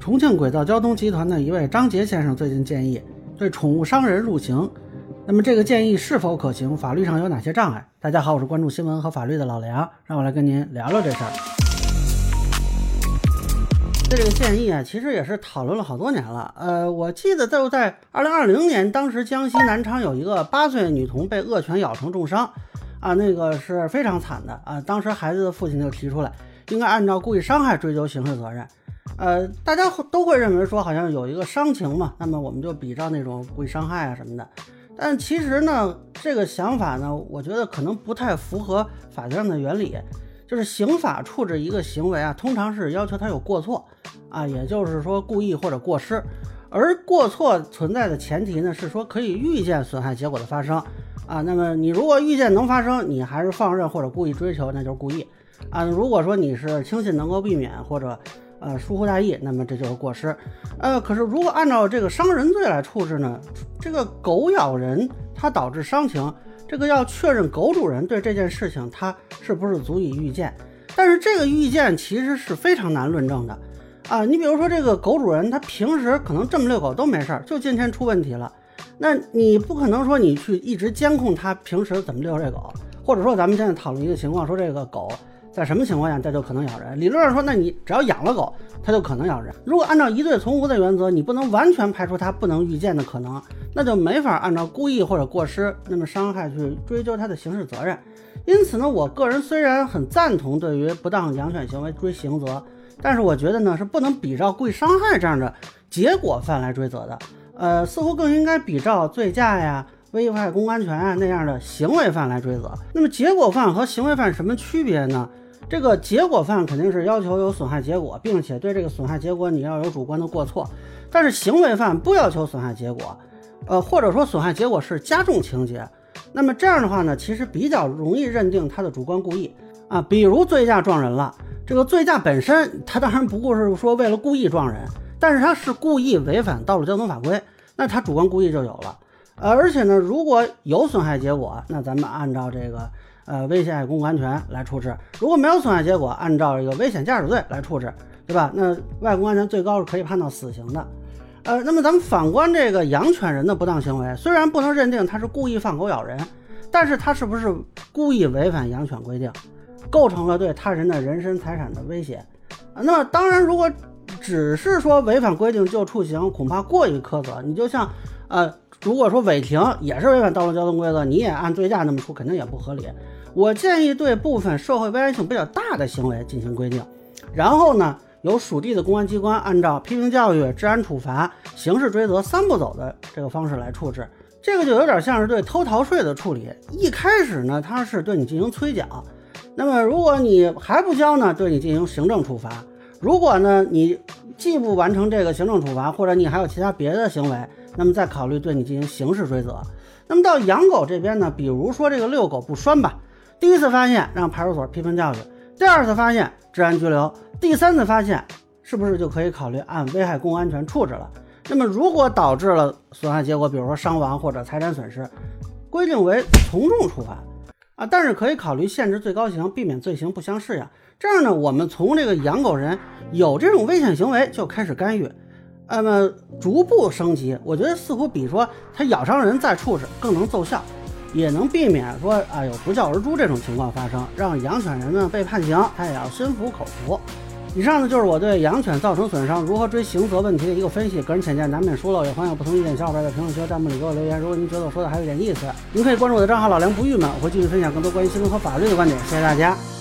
重庆轨道交通集团的一位张杰先生最近建议对宠物伤人入刑，那么这个建议是否可行？法律上有哪些障碍？大家好，我是关注新闻和法律的老梁，让我来跟您聊聊这事儿。这个建议啊，其实也是讨论了好多年了。呃，我记得就在二零二零年，当时江西南昌有一个八岁女童被恶犬咬成重伤，啊，那个是非常惨的啊。当时孩子的父亲就提出来，应该按照故意伤害追究刑事责任。呃，大家都会认为说好像有一个伤情嘛，那么我们就比照那种故意伤害啊什么的。但其实呢，这个想法呢，我觉得可能不太符合法律上的原理。就是刑法处置一个行为啊，通常是要求他有过错啊，也就是说故意或者过失。而过错存在的前提呢，是说可以预见损害结果的发生啊。那么你如果预见能发生，你还是放任或者故意追求，那就是故意啊。如果说你是轻信能够避免或者呃疏忽大意，那么这就是过失。呃，可是如果按照这个伤人罪来处置呢，这个狗咬人它导致伤情。这个要确认狗主人对这件事情他是不是足以预见，但是这个预见其实是非常难论证的啊！你比如说这个狗主人他平时可能这么遛狗都没事儿，就今天出问题了，那你不可能说你去一直监控他平时怎么遛这狗，或者说咱们现在讨论一个情况，说这个狗。在什么情况下它就可能咬人？理论上说，那你只要养了狗，它就可能咬人。如果按照一对从无的原则，你不能完全排除它不能预见的可能，那就没法按照故意或者过失那么伤害去追究它的刑事责任。因此呢，我个人虽然很赞同对于不当养犬行为追刑责，但是我觉得呢是不能比照故意伤害这样的结果犯来追责的。呃，似乎更应该比照醉驾呀、危害公共安全啊那样的行为犯来追责。那么结果犯和行为犯什么区别呢？这个结果犯肯定是要求有损害结果，并且对这个损害结果你要有主观的过错。但是行为犯不要求损害结果，呃，或者说损害结果是加重情节。那么这样的话呢，其实比较容易认定他的主观故意啊。比如醉驾撞人了，这个醉驾本身他当然不过是说为了故意撞人，但是他是故意违反道路交通法规，那他主观故意就有了。呃，而且呢，如果有损害结果，那咱们按照这个。呃，危险公共安全来处置，如果没有损害结果，按照这个危险驾驶罪来处置，对吧？那外公安全最高是可以判到死刑的。呃，那么咱们反观这个养犬人的不当行为，虽然不能认定他是故意放狗咬人，但是他是不是故意违反养犬规定，构成了对他人的人身财产的威胁？那么当然，如果只是说违反规定就处刑，恐怕过于苛责。你就像，呃，如果说违停也是违反道路交通规则，你也按醉驾那么处，肯定也不合理。我建议对部分社会危害性比较大的行为进行规定，然后呢，由属地的公安机关按照批评教育、治安处罚、刑事追责三步走的这个方式来处置。这个就有点像是对偷逃税的处理，一开始呢，他是对你进行催缴，那么如果你还不交呢，对你进行行政处罚。如果呢，你既不完成这个行政处罚，或者你还有其他别的行为，那么再考虑对你进行刑事追责。那么到养狗这边呢，比如说这个遛狗不拴吧。第一次发现让派出所批评教育，第二次发现治安拘留，第三次发现是不是就可以考虑按危害公共安全处置了？那么如果导致了损害结果，比如说伤亡或者财产损失，规定为从重处罚啊，但是可以考虑限制最高刑，避免罪行不相适应。这样呢，我们从这个养狗人有这种危险行为就开始干预，那么逐步升级，我觉得似乎比说他咬伤人再处置更能奏效。也能避免说啊有不教而诛这种情况发生，让养犬人呢被判刑，他也要心服口服。以上呢就是我对养犬造成损伤如何追刑责问题的一个分析，个人浅见难免疏漏，有欢迎不同意见小伙伴在评论区和弹幕里给我留言。如果您觉得我说的还有点意思，您可以关注我的账号老梁不郁闷，我会继续分享更多关于新闻和法律的观点。谢谢大家。